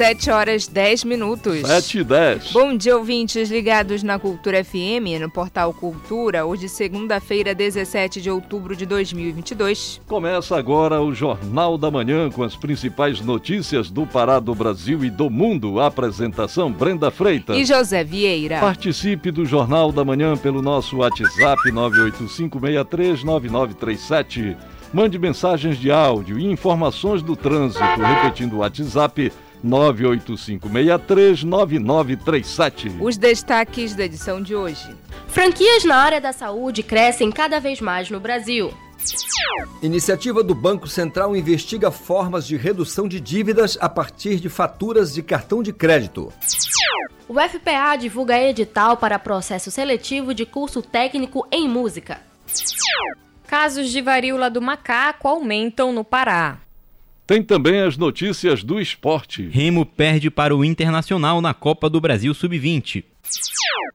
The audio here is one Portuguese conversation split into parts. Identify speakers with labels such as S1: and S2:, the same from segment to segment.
S1: 7 horas 10 minutos.
S2: 7 e 10.
S1: Bom dia, ouvintes ligados na Cultura FM, no portal Cultura, hoje, segunda-feira, 17 de outubro de 2022.
S2: Começa agora o Jornal da Manhã com as principais notícias do Pará, do Brasil e do mundo. A apresentação Brenda Freitas
S1: e José Vieira.
S2: Participe do Jornal da Manhã pelo nosso WhatsApp 985639937. Mande mensagens de áudio e informações do trânsito, repetindo o WhatsApp 985639937.
S1: Os destaques da edição de hoje.
S3: Franquias na área da saúde crescem cada vez mais no Brasil.
S4: Iniciativa do Banco Central investiga formas de redução de dívidas a partir de faturas de cartão de crédito.
S3: O FPA divulga edital para processo seletivo de curso técnico em música.
S1: Casos de varíola do macaco aumentam no Pará.
S2: Tem também as notícias do esporte.
S5: Remo perde para o Internacional na Copa do Brasil Sub-20.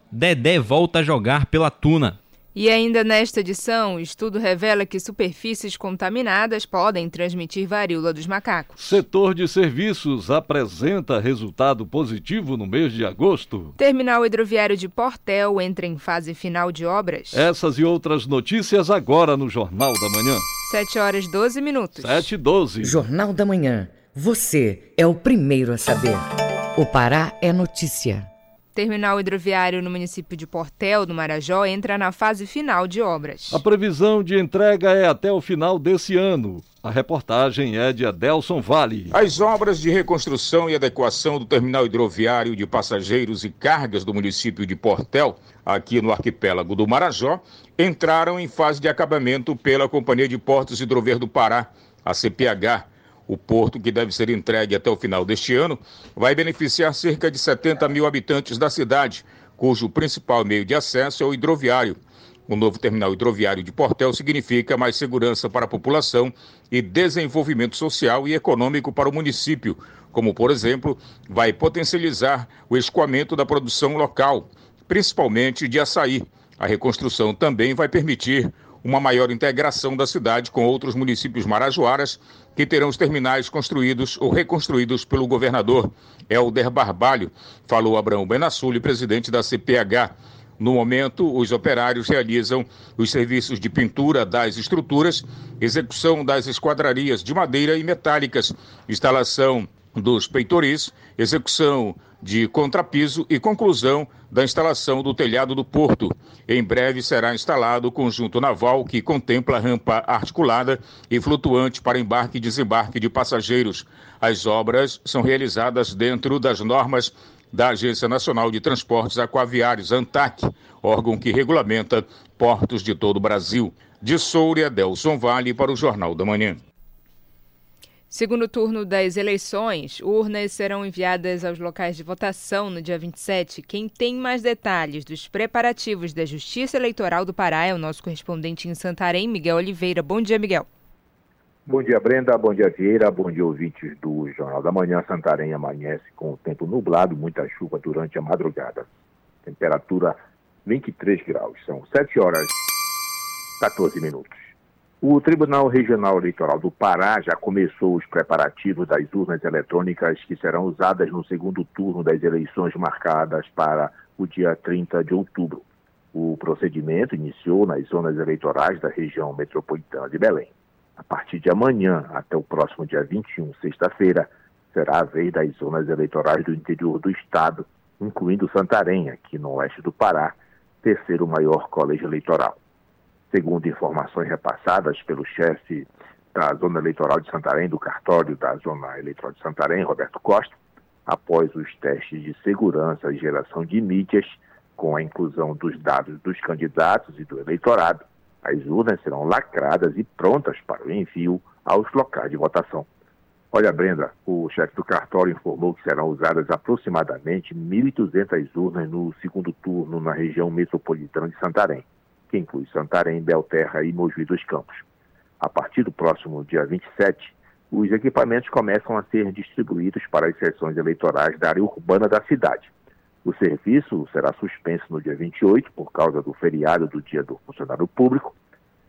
S5: Dedé volta a jogar pela Tuna.
S1: E ainda nesta edição, o estudo revela que superfícies contaminadas podem transmitir varíola dos macacos.
S2: Setor de serviços apresenta resultado positivo no mês de agosto.
S1: Terminal hidroviário de Portel entra em fase final de obras.
S2: Essas e outras notícias agora no Jornal da Manhã.
S1: 7 horas 12 minutos.
S2: 7 e 12.
S6: Jornal da Manhã. Você é o primeiro a saber. O Pará é notícia.
S1: Terminal hidroviário no município de Portel, do Marajó, entra na fase final de obras.
S2: A previsão de entrega é até o final desse ano. A reportagem é de Adelson Vale.
S7: As obras de reconstrução e adequação do terminal hidroviário de passageiros e cargas do município de Portel, aqui no arquipélago do Marajó, entraram em fase de acabamento pela Companhia de Portos Hidrover do Pará, a CPH o porto, que deve ser entregue até o final deste ano, vai beneficiar cerca de 70 mil habitantes da cidade, cujo principal meio de acesso é o hidroviário. O novo terminal hidroviário de Portel significa mais segurança para a população e desenvolvimento social e econômico para o município, como, por exemplo, vai potencializar o escoamento da produção local, principalmente de açaí. A reconstrução também vai permitir uma maior integração da cidade com outros municípios marajoaras que terão os terminais construídos ou reconstruídos pelo governador Helder Barbalho, falou Abraão Benassulli, presidente da CPH. No momento, os operários realizam os serviços de pintura das estruturas, execução das esquadrarias de madeira e metálicas, instalação dos peitoris, execução de contrapiso e conclusão da instalação do telhado do porto. Em breve será instalado o conjunto naval que contempla rampa articulada e flutuante para embarque e desembarque de passageiros. As obras são realizadas dentro das normas da Agência Nacional de Transportes Aquaviários, ANTAC, órgão que regulamenta portos de todo o Brasil. De Soura, Delson Vale para o Jornal da Manhã.
S1: Segundo turno das eleições, urnas serão enviadas aos locais de votação no dia 27. Quem tem mais detalhes dos preparativos da Justiça Eleitoral do Pará é o nosso correspondente em Santarém, Miguel Oliveira. Bom dia, Miguel.
S8: Bom dia, Brenda. Bom dia, Vieira. Bom dia, ouvintes do Jornal da Manhã. Santarém amanhece com o tempo nublado, muita chuva durante a madrugada. Temperatura 23 graus. São 7 horas 14 minutos. O Tribunal Regional Eleitoral do Pará já começou os preparativos das urnas eletrônicas que serão usadas no segundo turno das eleições marcadas para o dia 30 de outubro. O procedimento iniciou nas zonas eleitorais da região metropolitana de Belém. A partir de amanhã até o próximo dia 21, sexta-feira, será a vez das zonas eleitorais do interior do estado, incluindo Santarém, aqui no oeste do Pará, terceiro maior colégio eleitoral. Segundo informações repassadas pelo chefe da Zona Eleitoral de Santarém, do cartório da Zona Eleitoral de Santarém, Roberto Costa, após os testes de segurança e geração de mídias, com a inclusão dos dados dos candidatos e do eleitorado, as urnas serão lacradas e prontas para o envio aos locais de votação. Olha, Brenda, o chefe do cartório informou que serão usadas aproximadamente 1.200 urnas no segundo turno na região metropolitana de Santarém que inclui Santarém, Belterra e Mogi dos Campos. A partir do próximo dia 27, os equipamentos começam a ser distribuídos para as sessões eleitorais da área urbana da cidade. O serviço será suspenso no dia 28 por causa do feriado do Dia do Funcionário Público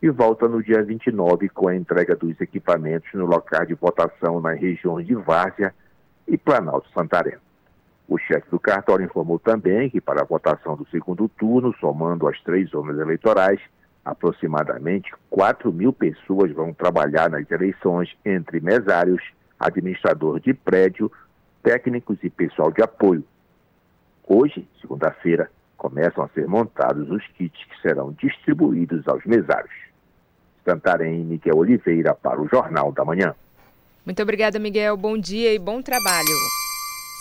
S8: e volta no dia 29 com a entrega dos equipamentos no local de votação nas regiões de Várzea e Planalto Santarém. O chefe do cartório informou também que para a votação do segundo turno, somando as três zonas eleitorais, aproximadamente 4 mil pessoas vão trabalhar nas eleições entre mesários, administrador de prédio, técnicos e pessoal de apoio, Hoje, segunda-feira, começam a ser montados os kits que serão distribuídos aos mesários. Santarém Miguel Oliveira para o Jornal da Manhã.
S1: Muito obrigada, Miguel. Bom dia e bom trabalho.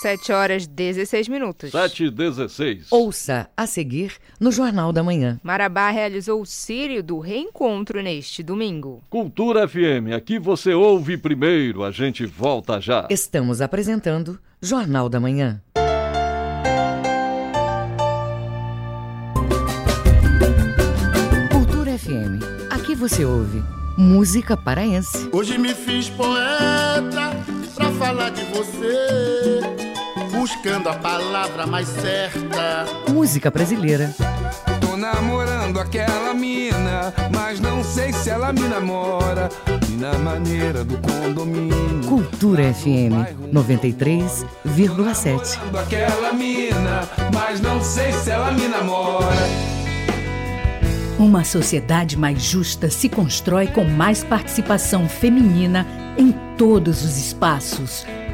S1: 7 horas 16 minutos.
S2: 7 e 16.
S6: Ouça a seguir no Jornal da Manhã.
S1: Marabá realizou o Sírio do Reencontro neste domingo.
S2: Cultura FM, aqui você ouve primeiro, a gente volta já.
S6: Estamos apresentando Jornal da Manhã. FM. Aqui você ouve música paraense.
S9: Hoje me fiz poeta pra falar de você, buscando a palavra mais certa.
S6: Música brasileira.
S10: Tô namorando aquela mina, mas não sei se ela me namora. Na maneira do condomínio.
S6: Cultura FM 93,7.
S10: Aquela mina, mas não sei se ela me namora.
S11: Uma sociedade mais justa se constrói com mais participação feminina em todos os espaços.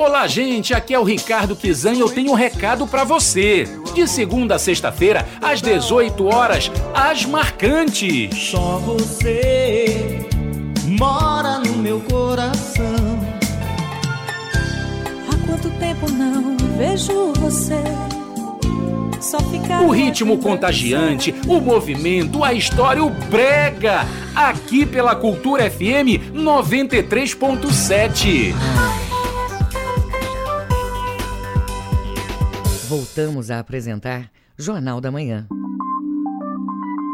S12: Olá, gente, aqui é o Ricardo Kizan e eu tenho um recado para você. De segunda a sexta-feira, às 18 horas, as marcantes.
S13: Só você mora no meu coração.
S14: Há quanto tempo não vejo você.
S12: O ritmo contagiante, o movimento, a história, o brega. Aqui pela Cultura FM 93.7.
S6: Voltamos a apresentar Jornal da Manhã.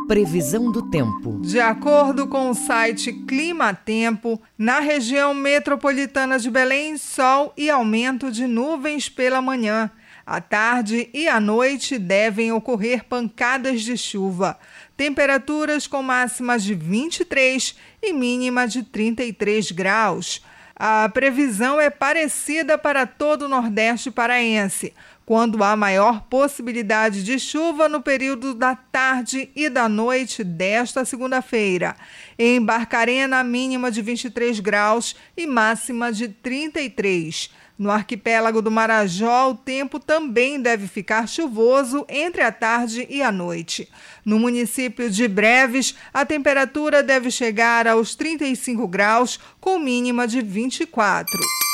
S6: Previsão do tempo.
S15: De acordo com o site Clima Tempo, na região metropolitana de Belém, sol e aumento de nuvens pela manhã. À tarde e à noite devem ocorrer pancadas de chuva. Temperaturas com máximas de 23 e mínima de 33 graus. A previsão é parecida para todo o Nordeste paraense quando há maior possibilidade de chuva no período da tarde e da noite desta segunda-feira. Em Barcarena, mínima de 23 graus e máxima de 33. No arquipélago do Marajó, o tempo também deve ficar chuvoso entre a tarde e a noite. No município de Breves, a temperatura deve chegar aos 35 graus, com mínima de 24.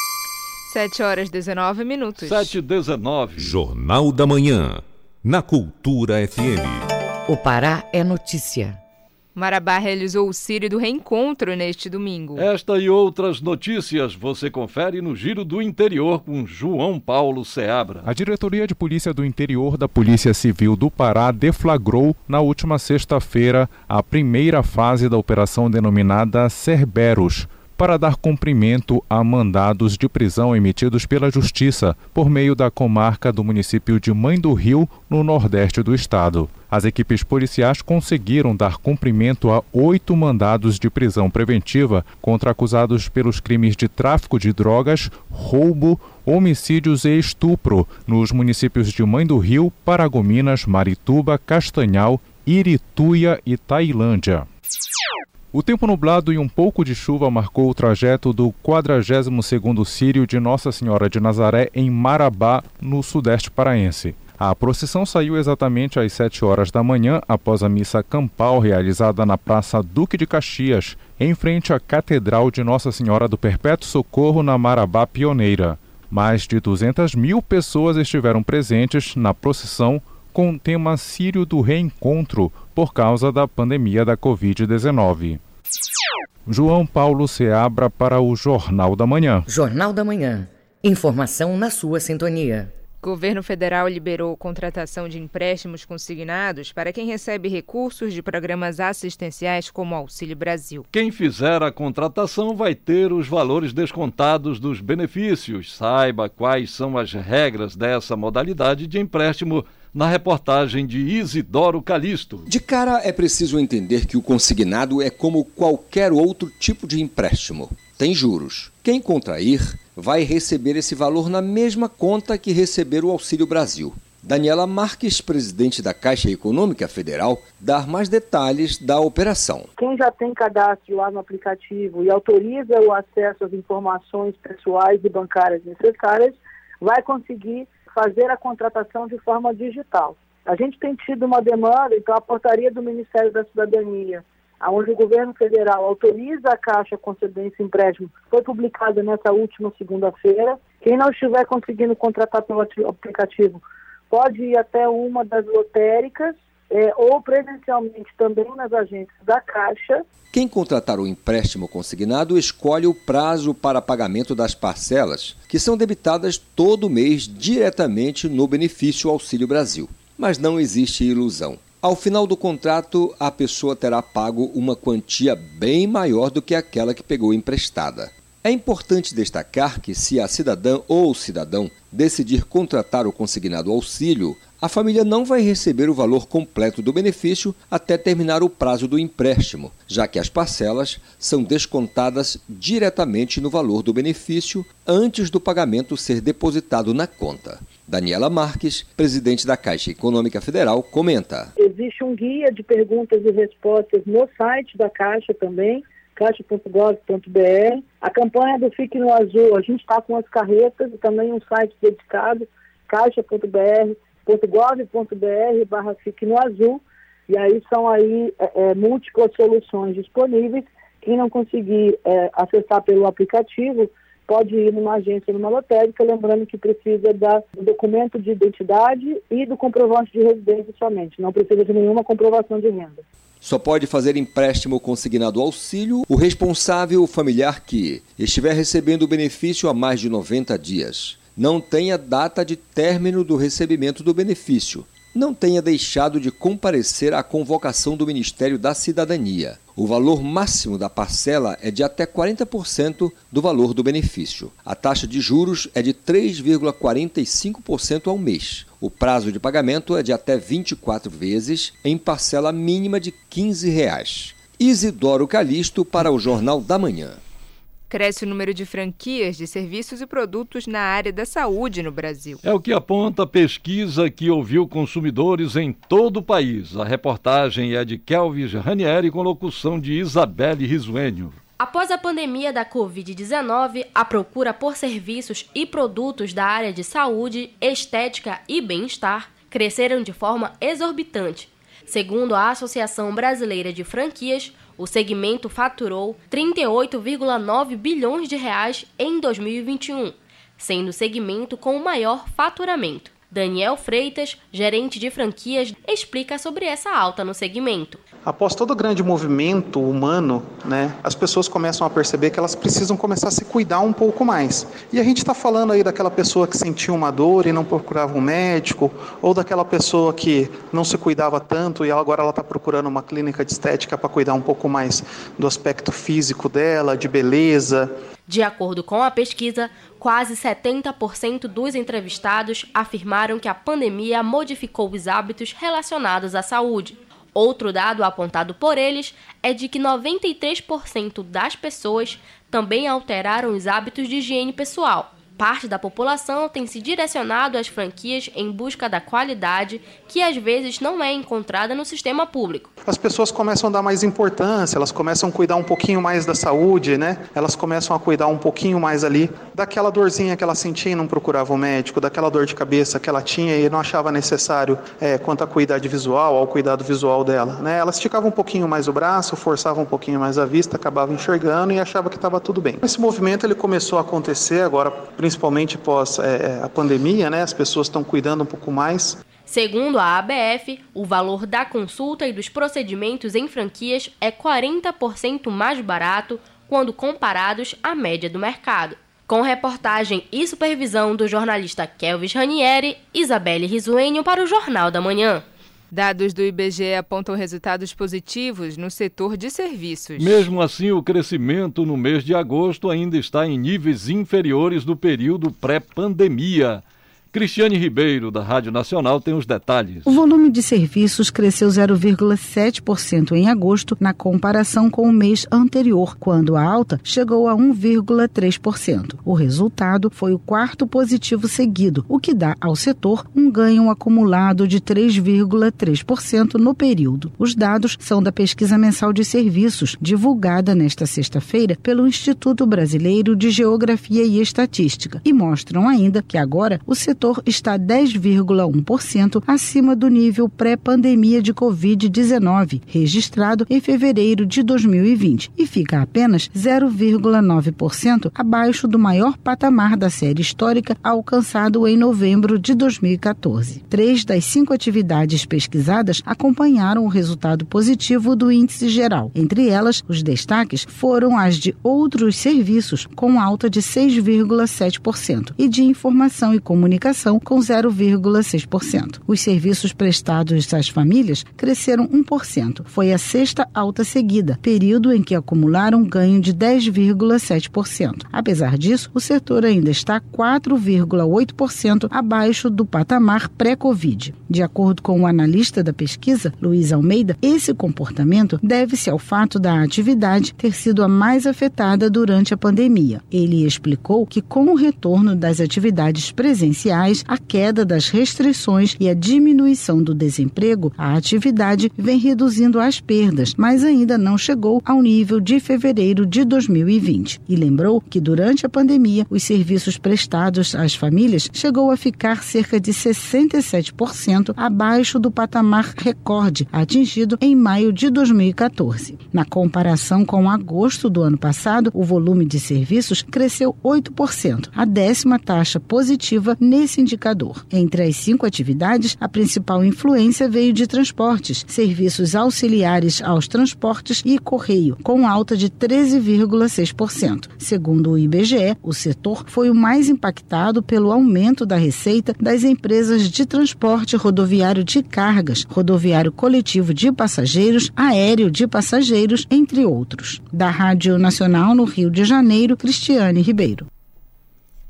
S1: 7 horas 19 minutos.
S2: 7 e 19.
S16: Jornal da Manhã, na Cultura FM.
S6: O Pará é notícia.
S1: Marabá realizou o Círio do Reencontro neste domingo.
S2: Esta e outras notícias você confere no Giro do Interior com João Paulo Seabra.
S17: A Diretoria de Polícia do Interior da Polícia Civil do Pará deflagrou na última sexta-feira a primeira fase da operação denominada Cerberus para dar cumprimento a mandados de prisão emitidos pela Justiça por meio da comarca do município de Mãe do Rio, no nordeste do estado. As equipes policiais conseguiram dar cumprimento a oito mandados de prisão preventiva contra acusados pelos crimes de tráfico de drogas, roubo, homicídios e estupro nos municípios de Mãe do Rio, Paragominas, Marituba, Castanhal, Irituia e Tailândia. O tempo nublado e um pouco de chuva marcou o trajeto do 42º Sírio de Nossa Senhora de Nazaré em Marabá, no sudeste paraense. A procissão saiu exatamente às 7 horas da manhã após a missa campal realizada na Praça Duque de Caxias, em frente à Catedral de Nossa Senhora do Perpétuo Socorro na Marabá Pioneira. Mais de 200 mil pessoas estiveram presentes na procissão com o tema Sírio do Reencontro por causa da pandemia da Covid-19. João Paulo Seabra para o Jornal da Manhã.
S6: Jornal da Manhã. Informação na sua sintonia.
S1: Governo federal liberou contratação de empréstimos consignados para quem recebe recursos de programas assistenciais como Auxílio Brasil.
S2: Quem fizer a contratação vai ter os valores descontados dos benefícios. Saiba quais são as regras dessa modalidade de empréstimo na reportagem de Isidoro Calixto.
S18: De cara, é preciso entender que o consignado é como qualquer outro tipo de empréstimo. Tem juros. Quem contrair vai receber esse valor na mesma conta que receber o Auxílio Brasil. Daniela Marques, presidente da Caixa Econômica Federal, dá mais detalhes da operação.
S19: Quem já tem cadastro lá no aplicativo e autoriza o acesso às informações pessoais e bancárias necessárias, vai conseguir fazer a contratação de forma digital. A gente tem tido uma demanda, então a portaria do Ministério da Cidadania, onde o governo federal autoriza a Caixa conceder esse empréstimo, foi publicada nessa última segunda-feira. Quem não estiver conseguindo contratar pelo aplicativo pode ir até uma das lotéricas é, ou presencialmente também nas agências da Caixa.
S18: Quem contratar o empréstimo consignado escolhe o prazo para pagamento das parcelas, que são debitadas todo mês diretamente no benefício Auxílio Brasil. Mas não existe ilusão. Ao final do contrato, a pessoa terá pago uma quantia bem maior do que aquela que pegou emprestada. É importante destacar que, se a cidadã ou cidadão decidir contratar o consignado auxílio, a família não vai receber o valor completo do benefício até terminar o prazo do empréstimo, já que as parcelas são descontadas diretamente no valor do benefício antes do pagamento ser depositado na conta. Daniela Marques, presidente da Caixa Econômica Federal, comenta:
S19: Existe um guia de perguntas e respostas no site da Caixa também, caixa.gov.br. A campanha do Fique no Azul, a gente está com as carretas e também um site dedicado, caixa.br .gov.br barra Fique no Azul, e aí são aí é, é, múltiplas soluções disponíveis. Quem não conseguir é, acessar pelo aplicativo, pode ir numa agência, numa lotérica, lembrando que precisa do documento de identidade e do comprovante de residência somente, não precisa de nenhuma comprovação de renda.
S18: Só pode fazer empréstimo consignado auxílio o responsável familiar que estiver recebendo o benefício há mais de 90 dias não tenha data de término do recebimento do benefício, não tenha deixado de comparecer à convocação do Ministério da Cidadania. O valor máximo da parcela é de até 40% do valor do benefício. A taxa de juros é de 3,45% ao mês. O prazo de pagamento é de até 24 vezes, em parcela mínima de 15 reais. Isidoro Calixto para o Jornal da Manhã.
S1: Cresce o número de franquias de serviços e produtos na área da saúde no Brasil.
S2: É o que aponta a pesquisa que ouviu consumidores em todo o país. A reportagem é de Kelvis Ranieri com locução de Isabelle Risuênio.
S3: Após a pandemia da Covid-19, a procura por serviços e produtos da área de saúde, estética e bem-estar cresceram de forma exorbitante. Segundo a Associação Brasileira de Franquias, o segmento faturou 38,9 bilhões de reais em 2021, sendo o segmento com o maior faturamento. Daniel Freitas, gerente de franquias, explica sobre essa alta no segmento.
S20: Após todo o grande movimento humano, né, as pessoas começam a perceber que elas precisam começar a se cuidar um pouco mais. E a gente está falando aí daquela pessoa que sentia uma dor e não procurava um médico, ou daquela pessoa que não se cuidava tanto e agora ela está procurando uma clínica de estética para cuidar um pouco mais do aspecto físico dela, de beleza.
S3: De acordo com a pesquisa, quase 70% dos entrevistados afirmaram que a pandemia modificou os hábitos relacionados à saúde. Outro dado apontado por eles é de que 93% das pessoas também alteraram os hábitos de higiene pessoal parte da população tem se direcionado às franquias em busca da qualidade que às vezes não é encontrada no sistema público.
S20: As pessoas começam a dar mais importância, elas começam a cuidar um pouquinho mais da saúde, né? Elas começam a cuidar um pouquinho mais ali daquela dorzinha que ela sentia e não procurava o médico, daquela dor de cabeça que ela tinha e não achava necessário é, quanto à cuidado visual, ao cuidado visual dela, né? Elas esticavam um pouquinho mais o braço, forçavam um pouquinho mais a vista, acabavam enxergando e achava que estava tudo bem. Esse movimento ele começou a acontecer agora principalmente após é, a pandemia, né? As pessoas estão cuidando um pouco mais.
S3: Segundo a ABF, o valor da consulta e dos procedimentos em franquias é 40% mais barato quando comparados à média do mercado. Com reportagem e supervisão do jornalista Kelvis Ranieri, Isabelle Risuenho para o Jornal da Manhã.
S1: Dados do IBGE apontam resultados positivos no setor de serviços.
S2: Mesmo assim, o crescimento no mês de agosto ainda está em níveis inferiores do período pré-pandemia. Cristiane Ribeiro, da Rádio Nacional, tem os detalhes.
S21: O volume de serviços cresceu 0,7% em agosto, na comparação com o mês anterior, quando a alta chegou a 1,3%. O resultado foi o quarto positivo seguido, o que dá ao setor um ganho acumulado de 3,3% no período. Os dados são da Pesquisa Mensal de Serviços, divulgada nesta sexta-feira pelo Instituto Brasileiro de Geografia e Estatística, e mostram ainda que agora o setor setor está 10,1% acima do nível pré-pandemia de Covid-19, registrado em fevereiro de 2020, e fica apenas 0,9% abaixo do maior patamar da série histórica alcançado em novembro de 2014. Três das cinco atividades pesquisadas acompanharam o resultado positivo do índice geral. Entre elas, os destaques foram as de outros serviços, com alta de 6,7%, e de informação e comunicação com 0,6%. Os serviços prestados às famílias cresceram 1%. Foi a sexta alta seguida, período em que acumularam ganho de 10,7%. Apesar disso, o setor ainda está 4,8% abaixo do patamar pré-Covid. De acordo com o analista da pesquisa, Luiz Almeida, esse comportamento deve-se ao fato da atividade ter sido a mais afetada durante a pandemia. Ele explicou que, com o retorno das atividades presenciais, a queda das restrições e a diminuição do desemprego, a atividade vem reduzindo as perdas, mas ainda não chegou ao nível de fevereiro de 2020. E lembrou que durante a pandemia, os serviços prestados às famílias chegou a ficar cerca de 67% abaixo do patamar recorde atingido em maio de 2014. Na comparação com agosto do ano passado, o volume de serviços cresceu 8%, a décima taxa positiva nesse esse indicador. Entre as cinco atividades, a principal influência veio de transportes, serviços auxiliares aos transportes e correio, com alta de 13,6%. Segundo o IBGE, o setor foi o mais impactado pelo aumento da receita das empresas de transporte rodoviário de cargas, rodoviário coletivo de passageiros, aéreo de passageiros, entre outros. Da Rádio Nacional no Rio de Janeiro, Cristiane Ribeiro.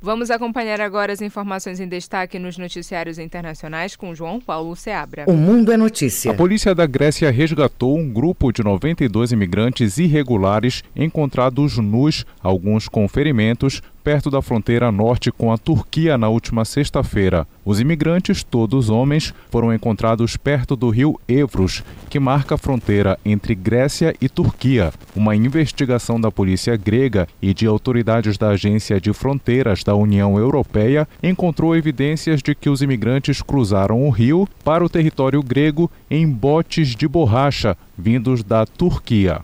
S1: Vamos acompanhar agora as informações em destaque nos noticiários internacionais com João Paulo Seabra.
S6: O Mundo é Notícia.
S17: A polícia da Grécia resgatou um grupo de 92 imigrantes irregulares encontrados nus, alguns com ferimentos, perto da fronteira norte com a Turquia na última sexta-feira. Os imigrantes, todos homens, foram encontrados perto do rio Evros, que marca a fronteira entre Grécia e Turquia. Uma investigação da polícia grega e de autoridades da Agência de Fronteiras da União Europeia encontrou evidências de que os imigrantes cruzaram o rio para o território grego em botes de borracha vindos da Turquia.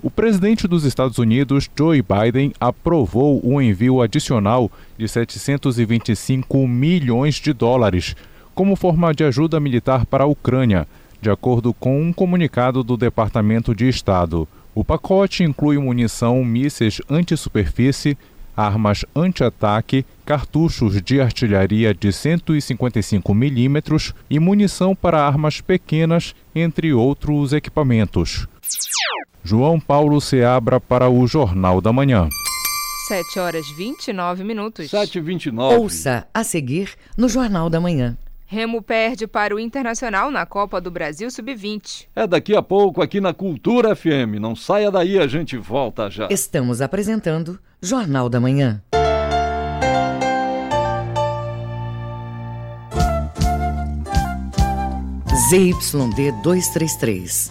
S17: O presidente dos Estados Unidos, Joe Biden, aprovou um envio adicional de 725 milhões de dólares como forma de ajuda militar para a Ucrânia, de acordo com um comunicado do Departamento de Estado. O pacote inclui munição, mísseis anti-superfície, armas anti-ataque, cartuchos de artilharia de 155 milímetros e munição para armas pequenas, entre outros equipamentos. João Paulo Seabra para o Jornal da Manhã.
S1: 7 horas 29 minutos.
S2: 7 e 29.
S6: Ouça a seguir no Jornal da Manhã.
S1: Remo perde para o Internacional na Copa do Brasil Sub-20.
S2: É daqui a pouco aqui na Cultura FM. Não saia daí, a gente volta já.
S6: Estamos apresentando Jornal da Manhã. ZYD 233,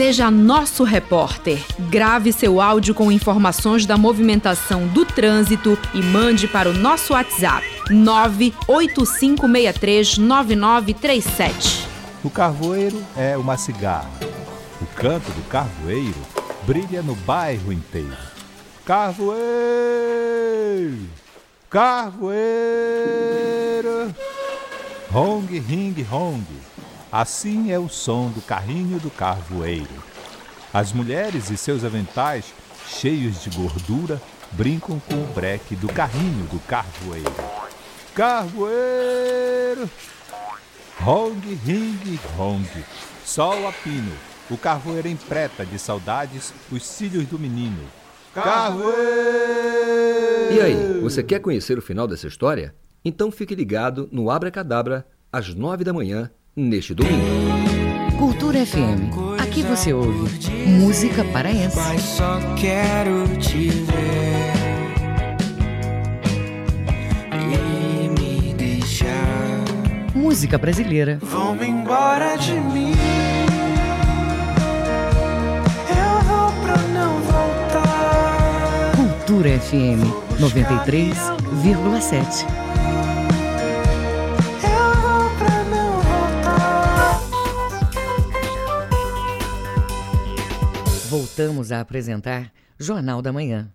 S22: seja nosso repórter. Grave seu áudio com informações da movimentação do trânsito e mande para o nosso WhatsApp 985639937.
S23: O carvoeiro é uma cigarra. O canto do carvoeiro brilha no bairro inteiro. Carvoeiro! Carvoeiro! Hong, ring, hong. Assim é o som do carrinho do carvoeiro. As mulheres e seus aventais, cheios de gordura, brincam com o breque do carrinho do carvoeiro. Carvoeiro! Hong, ring, hong. Sol a pino. O carvoeiro empreta de saudades os cílios do menino. Carvoeiro!
S24: E aí, você quer conhecer o final dessa história? Então fique ligado no Abra Cadabra às nove da manhã neste domingo.
S6: Cultura FM. Aqui você ouve música paraense.
S13: Mas só quero te ver e me deixar.
S6: Música brasileira.
S13: Vão embora de mim. Eu vou pra não voltar.
S6: Cultura FM 93,7. Voltamos a apresentar Jornal da Manhã.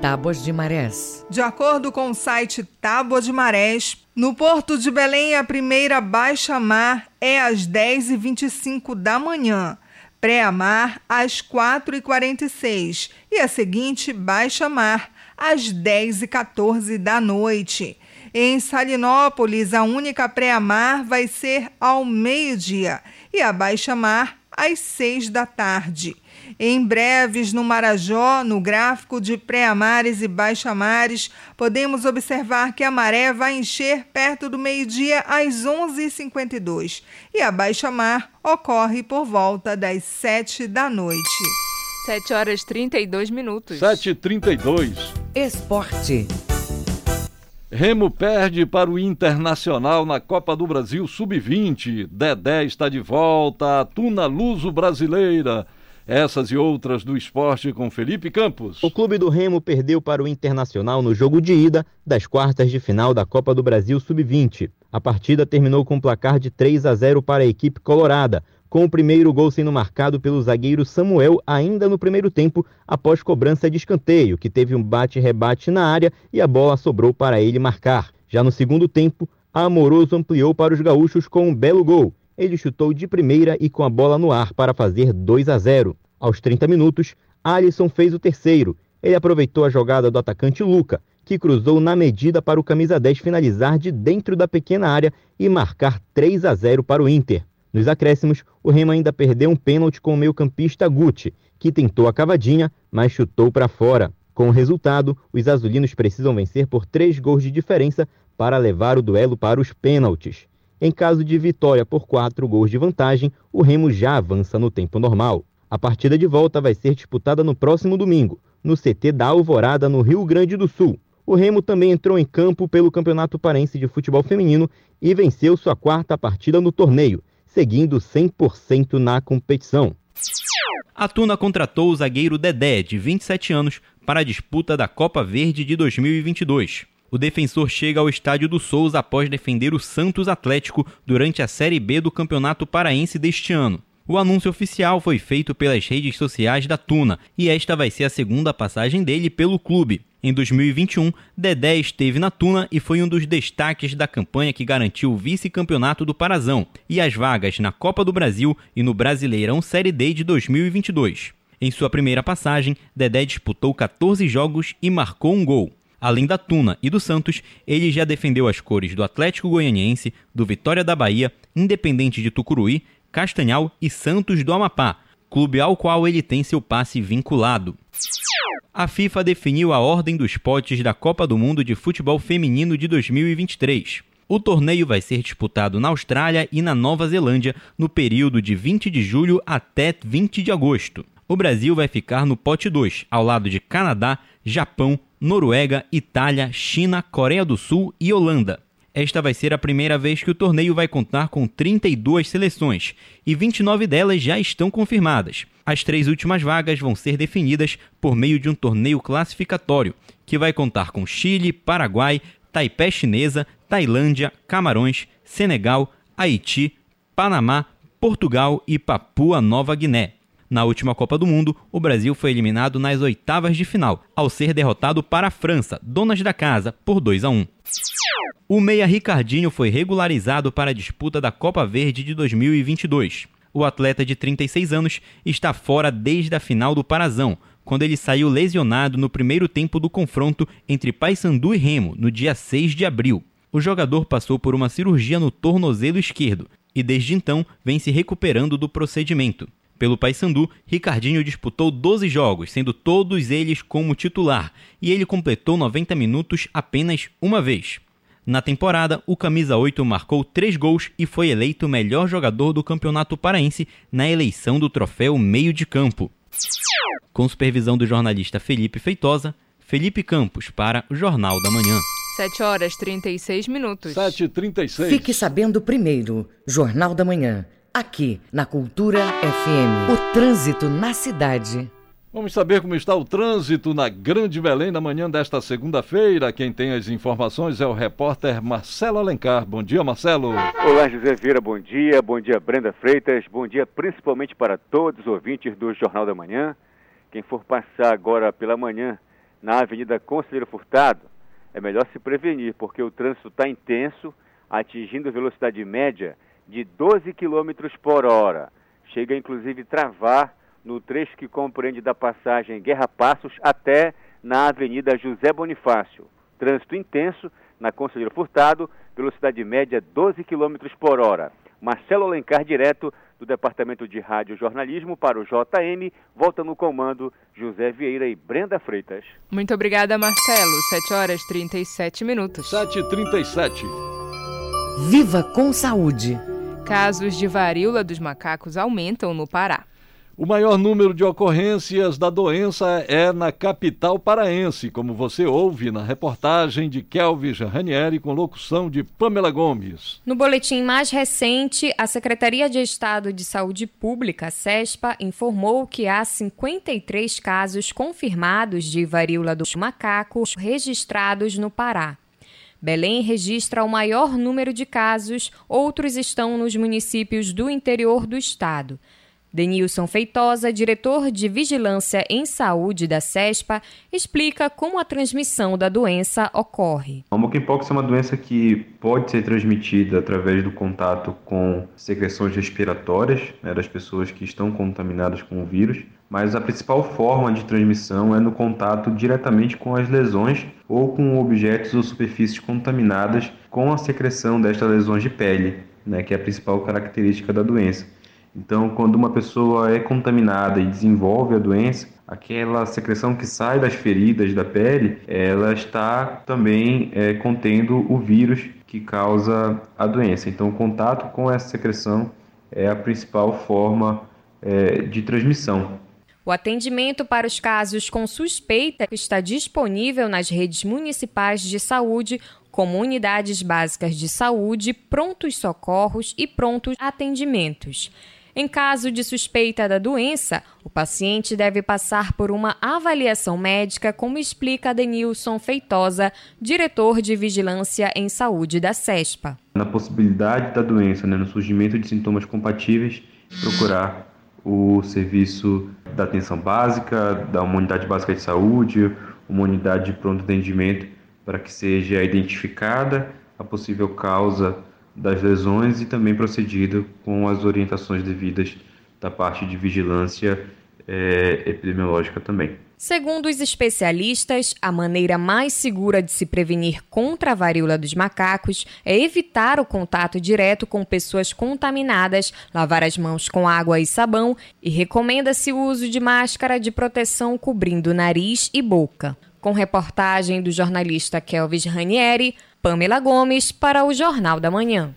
S6: Tábuas de Marés.
S15: De acordo com o site Tábua de Marés, no Porto de Belém a primeira baixa-mar é às 10h25 da manhã, pré-mar às 4h46 e a seguinte baixa-mar às 10h14 da noite. Em Salinópolis, a única pré-mar vai ser ao meio-dia e a baixa-mar às 6 da tarde. Em breves, no Marajó, no gráfico de pré-amares e baixa-mares, podemos observar que a maré vai encher perto do meio-dia às 11h52 e a baixa-mar ocorre por volta das 7 da noite.
S1: 7 horas 32 minutos.
S2: 7h32.
S6: Esporte.
S2: Remo perde para o Internacional na Copa do Brasil Sub-20. Dedé está de volta. Tuna Luso Brasileira. Essas e outras do esporte com Felipe Campos.
S25: O clube do Remo perdeu para o Internacional no jogo de ida das quartas de final da Copa do Brasil Sub-20. A partida terminou com um placar de 3 a 0 para a equipe colorada, com o primeiro gol sendo marcado pelo zagueiro Samuel ainda no primeiro tempo, após cobrança de escanteio, que teve um bate-rebate na área e a bola sobrou para ele marcar. Já no segundo tempo, Amoroso ampliou para os gaúchos com um belo gol. Ele chutou de primeira e com a bola no ar para fazer 2 a 0. Aos 30 minutos, Alisson fez o terceiro. Ele aproveitou a jogada do atacante Luca, que cruzou na medida para o camisa 10 finalizar de dentro da pequena área e marcar 3 a 0 para o Inter. Nos acréscimos, o Remo ainda perdeu um pênalti com o meio-campista Guti, que tentou a cavadinha, mas chutou para fora. Com o resultado, os azulinos precisam vencer por três gols de diferença para levar o duelo para os pênaltis. Em caso de vitória por quatro gols de vantagem, o Remo já avança no tempo normal. A partida de volta vai ser disputada no próximo domingo, no CT da Alvorada, no Rio Grande do Sul. O Remo também entrou em campo pelo Campeonato Parense de Futebol Feminino e venceu sua quarta partida no torneio, seguindo 100% na competição.
S5: A Tuna contratou o zagueiro Dedé, de 27 anos, para a disputa da Copa Verde de 2022. O defensor chega ao estádio do Souza após defender o Santos Atlético durante a Série B do Campeonato Paraense deste ano. O anúncio oficial foi feito pelas redes sociais da Tuna e esta vai ser a segunda passagem dele pelo clube. Em 2021, Dedé esteve na Tuna e foi um dos destaques da campanha que garantiu o vice-campeonato do Parazão e as vagas na Copa do Brasil e no Brasileirão Série D de 2022. Em sua primeira passagem, Dedé disputou 14 jogos e marcou um gol. Além da Tuna e do Santos, ele já defendeu as cores do Atlético Goianiense, do Vitória da Bahia, Independente de Tucuruí, Castanhal e Santos do Amapá, clube ao qual ele tem seu passe vinculado. A FIFA definiu a ordem dos potes da Copa do Mundo de Futebol Feminino de 2023. O torneio vai ser disputado na Austrália e na Nova Zelândia no período de 20 de julho até 20 de agosto. O Brasil vai ficar no pote 2, ao lado de Canadá, Japão, Noruega, Itália, China, Coreia do Sul e Holanda. Esta vai ser a primeira vez que o torneio vai contar com 32 seleções e 29 delas já estão confirmadas. As três últimas vagas vão ser definidas por meio de um torneio classificatório, que vai contar com Chile, Paraguai, Taipei Chinesa, Tailândia, Camarões, Senegal, Haiti, Panamá, Portugal e Papua Nova Guiné. Na última Copa do Mundo, o Brasil foi eliminado nas oitavas de final, ao ser derrotado para a França, donas da casa, por 2 a 1. O meia Ricardinho foi regularizado para a disputa da Copa Verde de 2022. O atleta de 36 anos está fora desde a final do Parazão, quando ele saiu lesionado no primeiro tempo do confronto entre Paysandu e Remo, no dia 6 de abril. O jogador passou por uma cirurgia no tornozelo esquerdo e desde então vem se recuperando do procedimento. Pelo Paysandu, Ricardinho disputou 12 jogos, sendo todos eles como titular, e ele completou 90 minutos apenas uma vez. Na temporada, o camisa 8 marcou 3 gols e foi eleito o melhor jogador do Campeonato Paraense na eleição do troféu Meio de Campo. Com supervisão do jornalista Felipe Feitosa, Felipe Campos para o Jornal da Manhã.
S1: 7 horas 36 minutos.
S2: 7h36.
S6: Fique sabendo primeiro, Jornal da Manhã, aqui na Cultura FM. O trânsito na cidade.
S2: Vamos saber como está o trânsito na Grande Belém na manhã desta segunda-feira. Quem tem as informações é o repórter Marcelo Alencar. Bom dia, Marcelo.
S26: Olá, José Vieira, bom dia. Bom dia, Brenda Freitas. Bom dia principalmente para todos os ouvintes do Jornal da Manhã. Quem for passar agora pela manhã na Avenida Conselheiro Furtado, é melhor se prevenir, porque o trânsito está intenso, atingindo velocidade média de 12 km por hora. Chega inclusive travar no trecho que compreende da passagem Guerra Passos até na Avenida José Bonifácio. Trânsito intenso na Conselheiro Furtado, velocidade média 12 km por hora. Marcelo Alencar, direto do Departamento de Rádio Jornalismo para o JM, volta no comando José Vieira e Brenda Freitas.
S1: Muito obrigada, Marcelo. 7 horas 37 minutos.
S2: 7h37.
S6: Viva com saúde.
S1: Casos de varíola dos macacos aumentam no Pará.
S2: O maior número de ocorrências da doença é na capital paraense, como você ouve na reportagem de Kelvis Ranieri com locução de Pamela Gomes.
S27: No boletim mais recente, a Secretaria de Estado de Saúde Pública, SESPA, informou que há 53 casos confirmados de varíola dos macacos registrados no Pará. Belém registra o maior número de casos, outros estão nos municípios do interior do estado. Denilson Feitosa, diretor de Vigilância em Saúde da CESPA, explica como a transmissão da doença ocorre.
S28: A monkeypox é uma doença que pode ser transmitida através do contato com secreções respiratórias né, das pessoas que estão contaminadas com o vírus, mas a principal forma de transmissão é no contato diretamente com as lesões ou com objetos ou superfícies contaminadas com a secreção destas lesões de pele, né, que é a principal característica da doença. Então, quando uma pessoa é contaminada e desenvolve a doença, aquela secreção que sai das feridas da pele, ela está também é, contendo o vírus que causa a doença. Então, o contato com essa secreção é a principal forma é, de transmissão.
S27: O atendimento para os casos com suspeita está disponível nas redes municipais de saúde, como unidades básicas de saúde, prontos socorros e prontos atendimentos. Em caso de suspeita da doença, o paciente deve passar por uma avaliação médica, como explica Denilson Feitosa, diretor de Vigilância em Saúde da CESPA.
S28: Na possibilidade da doença, né, no surgimento de sintomas compatíveis, procurar o serviço da atenção básica, da unidade básica de saúde, uma unidade de pronto atendimento, para que seja identificada a possível causa das lesões e também procedido com as orientações devidas da parte de vigilância é, epidemiológica também.
S27: Segundo os especialistas, a maneira mais segura de se prevenir contra a varíola dos macacos é evitar o contato direto com pessoas contaminadas, lavar as mãos com água e sabão e recomenda-se o uso de máscara de proteção cobrindo nariz e boca. Com reportagem do jornalista Kelvis Ranieri, Pamela Gomes para o Jornal da Manhã.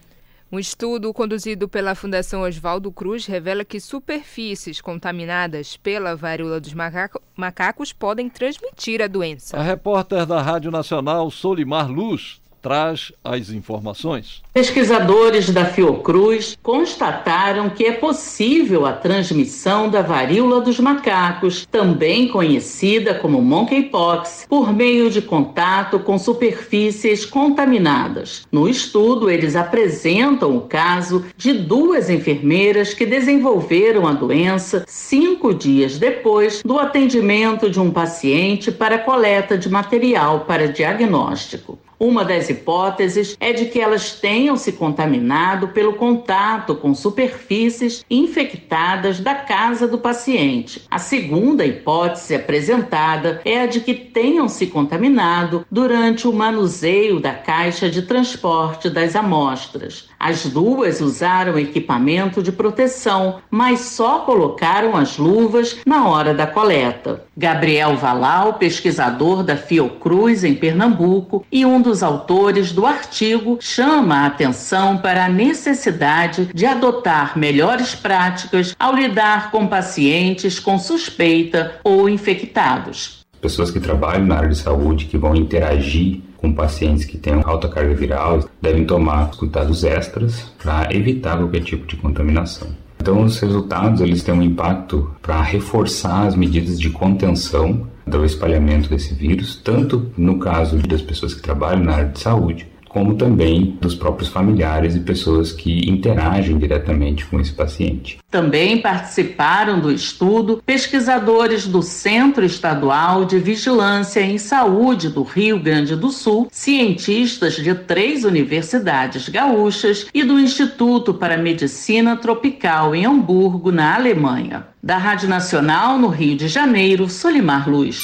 S1: Um estudo conduzido pela Fundação Oswaldo Cruz revela que superfícies contaminadas pela varíola dos macaco, macacos podem transmitir a doença.
S2: A repórter da Rádio Nacional, Solimar Luz, traz as informações.
S29: Pesquisadores da Fiocruz constataram que é possível a transmissão da varíola dos macacos, também conhecida como monkeypox, por meio de contato com superfícies contaminadas. No estudo, eles apresentam o caso de duas enfermeiras que desenvolveram a doença cinco dias depois do atendimento de um paciente para coleta de material para diagnóstico. Uma das hipóteses é de que elas tenham se contaminado pelo contato com superfícies infectadas da casa do paciente. A segunda hipótese apresentada é a de que tenham se contaminado durante o manuseio da caixa de transporte das amostras. As duas usaram equipamento de proteção, mas só colocaram as luvas na hora da coleta. Gabriel Valal, pesquisador da Fiocruz em Pernambuco e um dos autores do artigo, chama a atenção para a necessidade de adotar melhores práticas ao lidar com pacientes com suspeita ou infectados.
S30: Pessoas que trabalham na área de saúde, que vão interagir com pacientes que tenham alta carga viral, devem tomar cuidados extras para evitar qualquer tipo de contaminação. Então, os resultados eles têm um impacto para reforçar as medidas de contenção do espalhamento desse vírus, tanto no caso das pessoas que trabalham na área de saúde, como também dos próprios familiares e pessoas que interagem diretamente com esse paciente.
S29: Também participaram do estudo pesquisadores do Centro Estadual de Vigilância em Saúde do Rio Grande do Sul, cientistas de três universidades gaúchas e do Instituto para Medicina Tropical em Hamburgo, na Alemanha. Da Rádio Nacional, no Rio de Janeiro, Solimar Luz.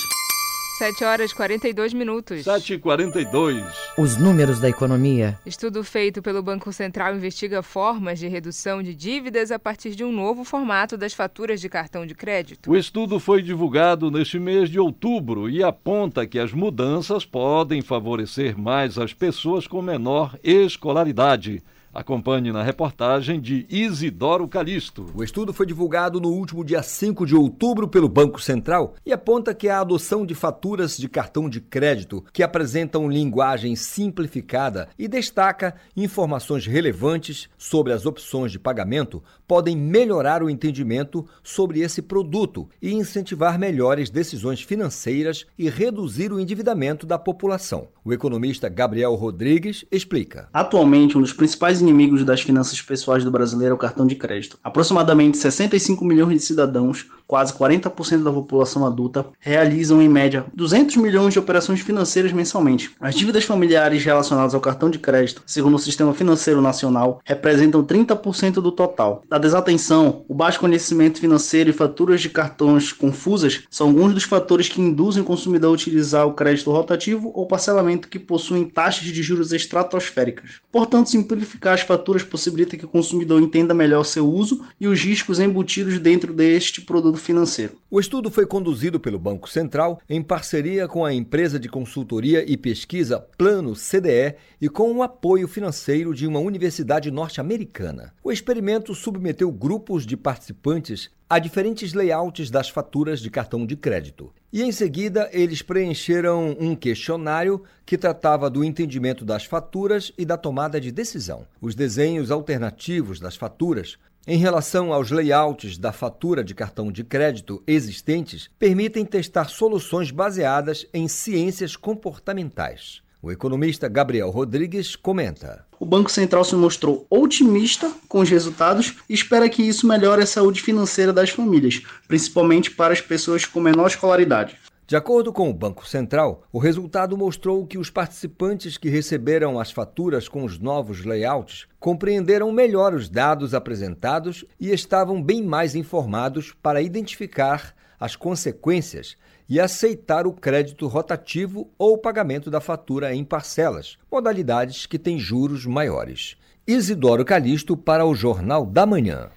S1: 7 horas e 42 minutos.
S2: 7 e 42.
S6: Os números da economia.
S1: Estudo feito pelo Banco Central investiga formas de redução de dívidas a partir de um novo formato das faturas de cartão de crédito.
S2: O estudo foi divulgado neste mês de outubro e aponta que as mudanças podem favorecer mais as pessoas com menor escolaridade. Acompanhe na reportagem de Isidoro Calixto.
S18: O estudo foi divulgado no último dia 5 de outubro pelo Banco Central e aponta que a adoção de faturas de cartão de crédito que apresentam linguagem simplificada e destaca informações relevantes sobre as opções de pagamento podem melhorar o entendimento sobre esse produto e incentivar melhores decisões financeiras e reduzir o endividamento da população. O economista Gabriel Rodrigues explica.
S31: Atualmente, um dos principais inimigos das finanças pessoais do brasileiro é o cartão de crédito. Aproximadamente 65 milhões de cidadãos, quase 40% da população adulta, realizam em média 200 milhões de operações financeiras mensalmente. As dívidas familiares relacionadas ao cartão de crédito, segundo o Sistema Financeiro Nacional, representam 30% do total. A desatenção, o baixo conhecimento financeiro e faturas de cartões confusas são alguns dos fatores que induzem o consumidor a utilizar o crédito rotativo ou parcelamento que possuem taxas de juros estratosféricas. Portanto, simplificar as faturas possibilita que o consumidor entenda melhor seu uso e os riscos embutidos dentro deste produto financeiro.
S18: O estudo foi conduzido pelo Banco Central em parceria com a empresa de consultoria e pesquisa Plano CDE e com o apoio financeiro de uma universidade norte-americana. O experimento submeteu grupos de participantes a diferentes layouts das faturas de cartão de crédito. E em seguida, eles preencheram um questionário que tratava do entendimento das faturas e da tomada de decisão. Os desenhos alternativos das faturas em relação aos layouts da fatura de cartão de crédito existentes, permitem testar soluções baseadas em ciências comportamentais. O economista Gabriel Rodrigues comenta.
S31: O Banco Central se mostrou otimista com os resultados e espera que isso melhore a saúde financeira das famílias, principalmente para as pessoas com menor escolaridade.
S18: De acordo com o Banco Central, o resultado mostrou que os participantes que receberam as faturas com os novos layouts compreenderam melhor os dados apresentados e estavam bem mais informados para identificar as consequências e aceitar o crédito rotativo ou o pagamento da fatura em parcelas, modalidades que têm juros maiores. Isidoro Calixto para o Jornal da Manhã.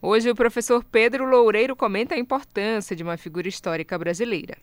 S1: Hoje o professor Pedro Loureiro comenta a importância de uma figura histórica brasileira.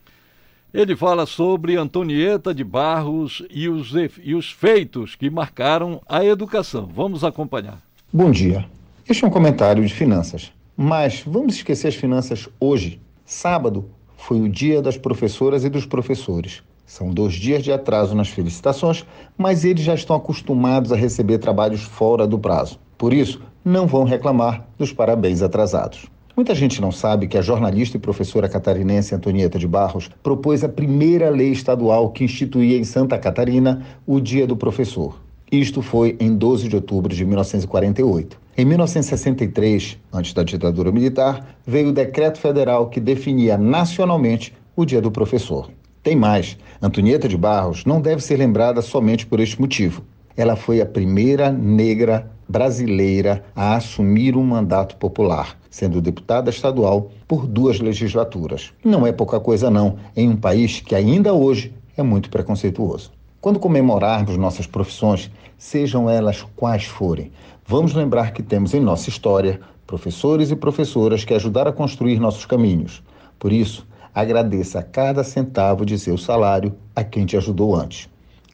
S2: Ele fala sobre Antonieta de Barros e os, e os feitos que marcaram a educação. Vamos acompanhar.
S32: Bom dia. Este é um comentário de finanças. Mas vamos esquecer as finanças hoje. Sábado foi o dia das professoras e dos professores. São dois dias de atraso nas felicitações, mas eles já estão acostumados a receber trabalhos fora do prazo. Por isso, não vão reclamar dos parabéns atrasados. Muita gente não sabe que a jornalista e professora catarinense Antonieta de Barros propôs a primeira lei estadual que instituía em Santa Catarina o Dia do Professor. Isto foi em 12 de outubro de 1948. Em 1963, antes da ditadura militar, veio o decreto federal que definia nacionalmente o Dia do Professor. Tem mais: Antonieta de Barros não deve ser lembrada somente por este motivo. Ela foi a primeira negra brasileira a assumir um mandato popular, sendo deputada estadual por duas legislaturas. Não é pouca coisa, não, em um país que ainda hoje é muito preconceituoso. Quando comemorarmos nossas profissões, sejam elas quais forem, vamos lembrar que temos em nossa história professores e professoras que ajudaram a construir nossos caminhos. Por isso, agradeça cada centavo de seu salário a quem te ajudou antes.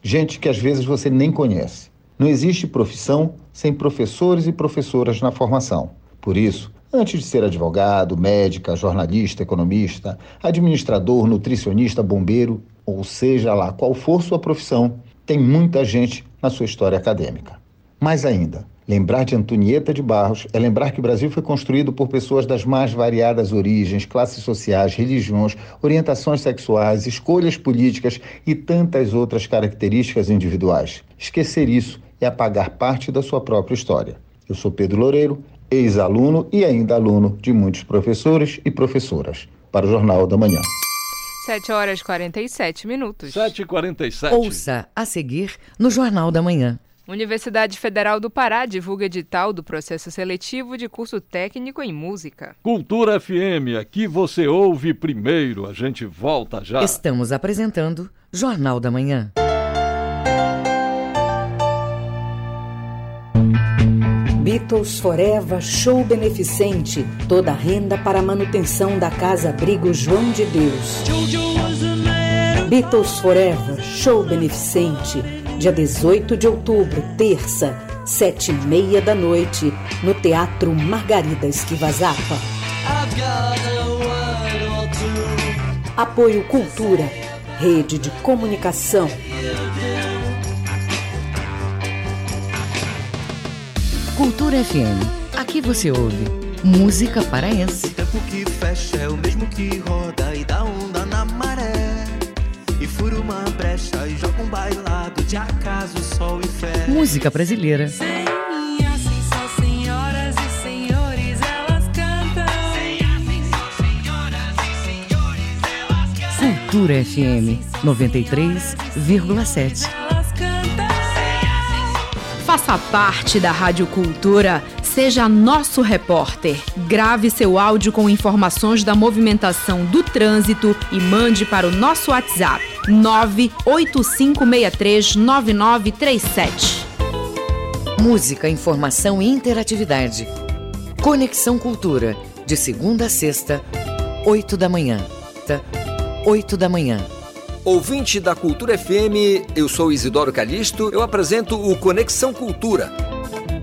S32: Gente que às vezes você nem conhece. Não existe profissão sem professores e professoras na formação. Por isso, antes de ser advogado, médica, jornalista, economista, administrador, nutricionista, bombeiro, ou seja lá qual for sua profissão, tem muita gente na sua história acadêmica. Mais ainda, lembrar de Antonieta de Barros é lembrar que o Brasil foi construído por pessoas das mais variadas origens, classes sociais, religiões, orientações sexuais, escolhas políticas e tantas outras características individuais. Esquecer isso é apagar parte da sua própria história. Eu sou Pedro Loureiro, ex-aluno e ainda aluno de muitos professores e professoras. Para o Jornal da Manhã.
S1: 7 horas e 47 minutos.
S2: 7 e 47
S6: Ouça a seguir no Jornal da Manhã.
S1: Universidade Federal do Pará divulga edital do processo seletivo de curso técnico em música.
S2: Cultura FM, aqui você ouve primeiro. A gente volta já.
S6: Estamos apresentando Jornal da Manhã.
S33: Beatles Forever Show Beneficente. Toda a renda para a manutenção da Casa Abrigo João de Deus. Beatles Forever Show Beneficente. Dia 18 de outubro, terça, sete e meia da noite, no Teatro Margarida Esquivazapa. Apoio Cultura, Rede de Comunicação.
S6: Cultura FM. Aqui você ouve música paraense.
S13: O tempo que fecha é o mesmo que roda e dá onda na maré. E fura uma brecha e joga um bailado de acaso, sol e fé.
S6: Música brasileira.
S13: Senhoras e senhores, elas cantam.
S6: Cultura FM 93,7.
S22: Faça parte da Rádio Cultura. Seja nosso repórter. Grave seu áudio com informações da movimentação do trânsito e mande para o nosso WhatsApp 985639937.
S6: Música, informação e interatividade. Conexão Cultura, de segunda a sexta, 8 da manhã. Tá? 8 da manhã.
S18: Ouvinte da Cultura FM, eu sou Isidoro Calixto, eu apresento o Conexão Cultura.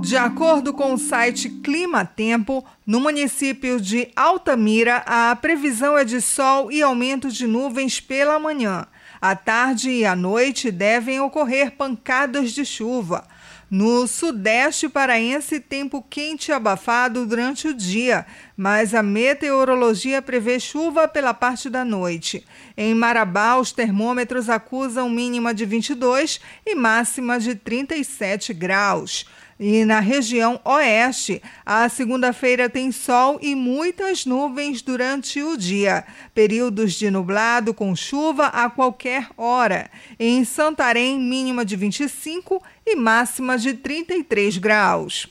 S15: De acordo com o site Clima Tempo, no município de Altamira, a previsão é de sol e aumento de nuvens pela manhã. À tarde e à noite devem ocorrer pancadas de chuva. No sudeste paraense, tempo quente e abafado durante o dia, mas a meteorologia prevê chuva pela parte da noite. Em Marabá, os termômetros acusam mínima de 22 e máxima de 37 graus. E na região oeste, a segunda-feira tem sol e muitas nuvens durante o dia. Períodos de nublado com chuva a qualquer hora. Em Santarém, mínima de 25 e máxima de 33 graus.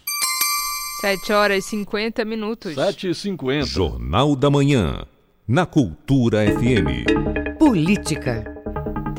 S1: 7 horas e 50 minutos.
S2: 7 e 50
S23: Jornal da Manhã.
S34: na Cultura FM.
S6: Política.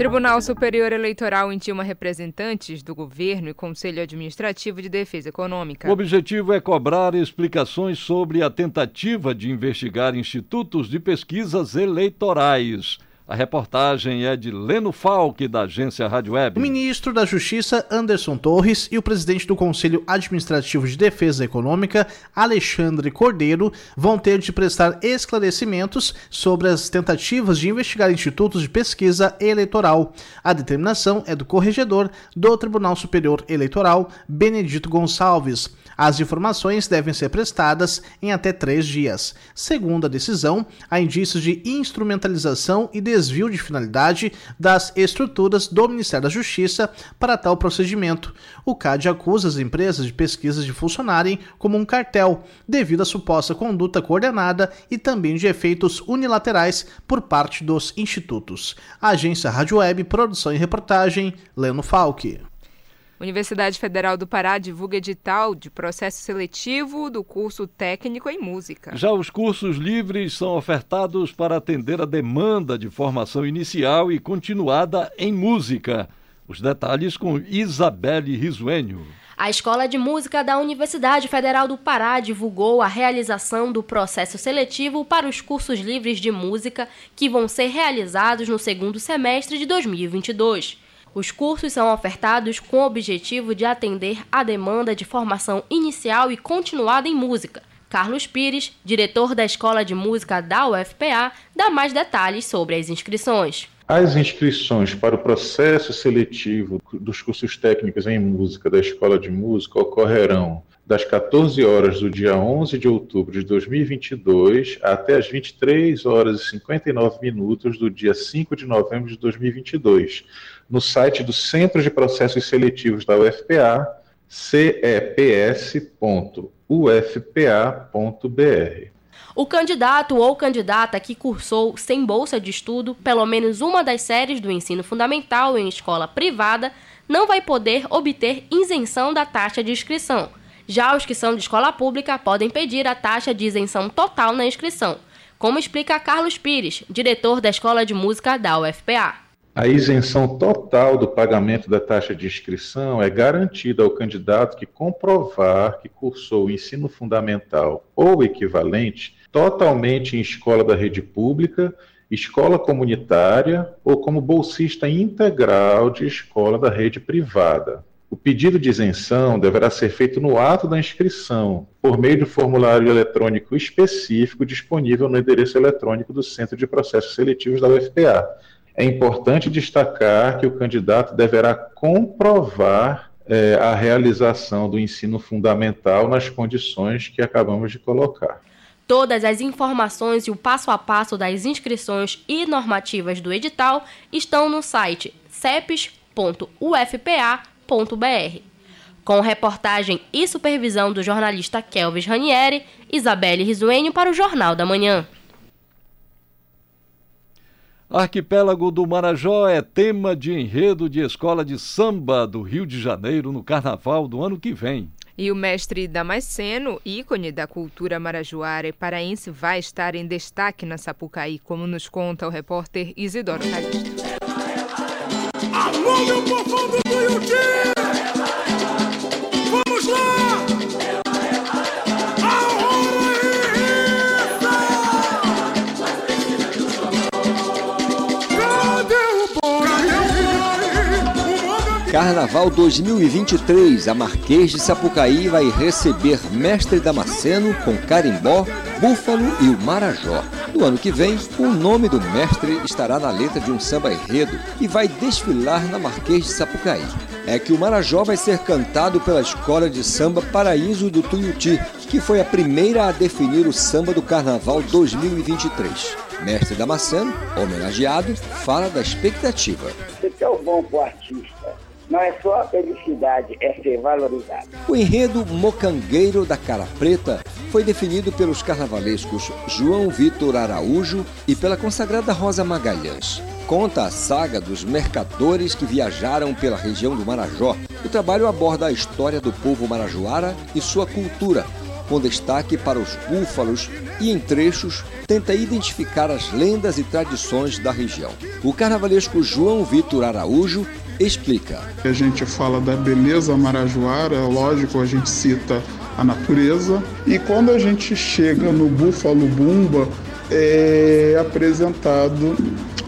S1: Tribunal Superior Eleitoral intima representantes do governo e Conselho Administrativo de Defesa Econômica.
S2: O objetivo é cobrar explicações sobre a tentativa de investigar institutos de pesquisas eleitorais. A reportagem é de Leno Falck, da agência Rádio Web.
S35: O ministro da Justiça, Anderson Torres, e o presidente do Conselho Administrativo de Defesa Econômica, Alexandre Cordeiro, vão ter de prestar esclarecimentos sobre as tentativas de investigar institutos de pesquisa eleitoral. A determinação é do corregedor do Tribunal Superior Eleitoral, Benedito Gonçalves. As informações devem ser prestadas em até três dias. Segundo a decisão, há indícios de instrumentalização e desvio de finalidade das estruturas do Ministério da Justiça para tal procedimento. O CAD acusa as empresas de pesquisas de funcionarem como um cartel, devido à suposta conduta coordenada e também de efeitos unilaterais por parte dos institutos. Agência Rádio Web, produção e reportagem, Leno Falck.
S1: Universidade Federal do Pará divulga edital de processo seletivo do curso técnico em música.
S2: Já os cursos livres são ofertados para atender a demanda de formação inicial e continuada em música. Os detalhes com Isabelle Risuênio.
S3: A Escola de Música da Universidade Federal do Pará divulgou a realização do processo seletivo para os cursos livres de música que vão ser realizados no segundo semestre de 2022. Os cursos são ofertados com o objetivo de atender à demanda de formação inicial e continuada em música. Carlos Pires, diretor da Escola de Música da UFPA, dá mais detalhes sobre as inscrições.
S36: As inscrições para o processo seletivo dos cursos técnicos em música da Escola de Música ocorrerão das 14 horas do dia 11 de outubro de 2022 até as 23 horas e 59 minutos do dia 5 de novembro de 2022 no site do Centro de Processos Seletivos da UFPA, ceps.ufpa.br.
S3: O candidato ou candidata que cursou sem bolsa de estudo pelo menos uma das séries do ensino fundamental em escola privada não vai poder obter isenção da taxa de inscrição. Já os que são de escola pública podem pedir a taxa de isenção total na inscrição, como explica Carlos Pires, diretor da Escola de Música da UFPA.
S36: A isenção total do pagamento da taxa de inscrição é garantida ao candidato que comprovar que cursou o ensino fundamental ou equivalente totalmente em escola da rede pública, escola comunitária ou como bolsista integral de escola da rede privada. O pedido de isenção deverá ser feito no ato da inscrição, por meio de formulário eletrônico específico disponível no endereço eletrônico do Centro de Processos Seletivos da UFPA é importante destacar que o candidato deverá comprovar é, a realização do ensino fundamental nas condições que acabamos de colocar.
S3: Todas as informações e o passo a passo das inscrições e normativas do edital estão no site cepes.ufpa.br. Com reportagem e supervisão do jornalista Kelvis Ranieri, Isabelle Risuênio para o Jornal da Manhã.
S2: Arquipélago do Marajó é tema de enredo de escola de samba do Rio de Janeiro no carnaval do ano que vem.
S1: E o mestre Damasceno, ícone da cultura marajoara e paraense, vai estar em destaque na Sapucaí, como nos conta o repórter Isidoro Calixto. Alô, meu povo do Vamos
S18: Carnaval 2023, a Marquês de Sapucaí vai receber Mestre Damasceno com Carimbó, Búfalo e o Marajó. No ano que vem, o nome do mestre estará na letra de um samba enredo e vai desfilar na Marquês de Sapucaí. É que o Marajó vai ser cantado pela Escola de Samba Paraíso do Tuiuti, que foi a primeira a definir o samba do Carnaval 2023. Mestre Damasceno, homenageado, fala da expectativa.
S37: Você é o bom pro artista não é só a felicidade, é ser valorizado.
S18: O enredo Mocangueiro da Cara Preta foi definido pelos carnavalescos João Vitor Araújo e pela consagrada Rosa Magalhães. Conta a saga dos mercadores que viajaram pela região do Marajó. O trabalho aborda a história do povo marajoara e sua cultura, com destaque para os búfalos e, em trechos, tenta identificar as lendas e tradições da região. O carnavalesco João Vitor Araújo explica.
S38: A gente fala da beleza marajoara, é lógico, a gente cita a natureza, e quando a gente chega no Búfalo Bumba, é apresentado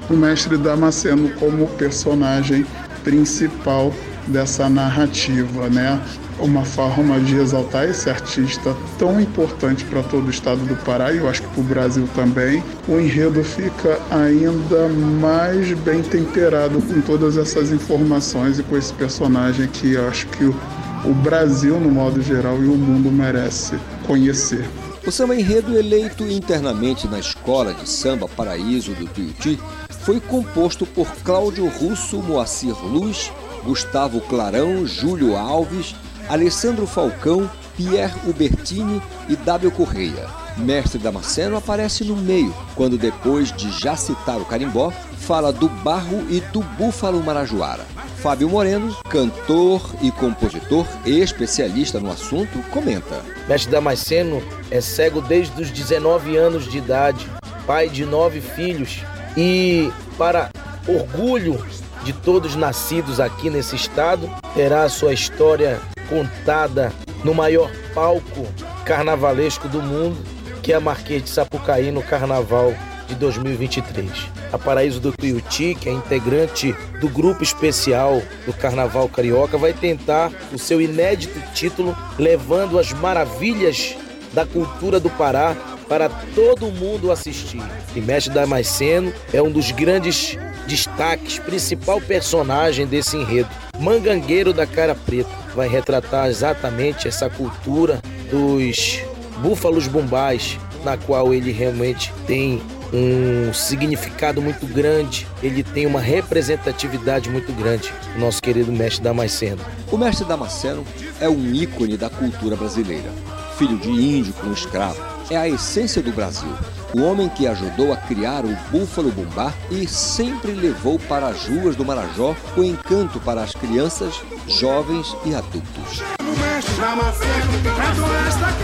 S38: o mestre Damasceno como personagem principal dessa narrativa, né? Uma forma de exaltar esse artista tão importante para todo o estado do Pará e eu acho que para o Brasil também. O enredo fica ainda mais bem temperado com todas essas informações e com esse personagem que eu acho que o, Brasil, no modo geral, e o mundo merece conhecer.
S18: O samba enredo eleito internamente na Escola de Samba Paraíso do Tuiuti foi composto por Cláudio Russo, Moacir Luz, Gustavo Clarão, Júlio Alves, Alessandro Falcão, Pierre Ubertini e W. Correia. Mestre Damasceno aparece no meio, quando depois de já citar o carimbó, fala do barro e do búfalo marajoara. Fábio Moreno, cantor e compositor e especialista no assunto, comenta.
S39: Mestre Damasceno é cego desde os 19 anos de idade, pai de nove filhos e, para orgulho de todos nascidos aqui nesse estado, terá a sua história contada no maior palco carnavalesco do mundo, que é a Marquês de Sapucaí no Carnaval de 2023. A Paraíso do Tuiuti, que é integrante do grupo especial do Carnaval Carioca, vai tentar o seu inédito título, levando as maravilhas da cultura do Pará para todo mundo assistir. E Mestre Damasceno é um dos grandes destaques, principal personagem desse enredo. Mangangueiro da Cara Preta vai retratar exatamente essa cultura dos búfalos bombais, na qual ele realmente tem um significado muito grande, ele tem uma representatividade muito grande, o nosso querido mestre Damasceno.
S18: O mestre Damasceno é um ícone da cultura brasileira. Filho de índio com escravo, é a essência do Brasil. O homem que ajudou a criar o Búfalo Bumbá e sempre levou para as ruas do Marajó o encanto para as crianças, jovens e adultos.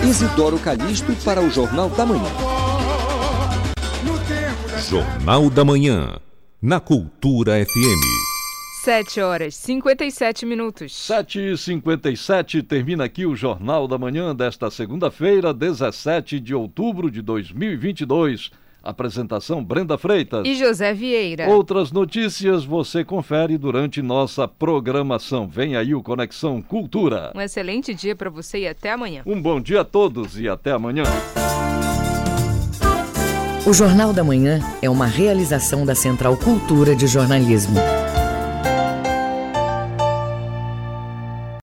S18: Isidoro Calixto para o Jornal da Manhã.
S34: Jornal da Manhã, na Cultura FM.
S1: 7 horas 57 minutos.
S2: 7 e 57 termina aqui o Jornal da Manhã desta segunda-feira, 17 de outubro de 2022. Apresentação Brenda Freitas
S1: e José Vieira.
S2: Outras notícias você confere durante nossa programação. Vem aí o Conexão Cultura.
S1: Um excelente dia para você e até amanhã.
S2: Um bom dia a todos e até amanhã.
S6: O Jornal da Manhã é uma realização da Central Cultura de Jornalismo.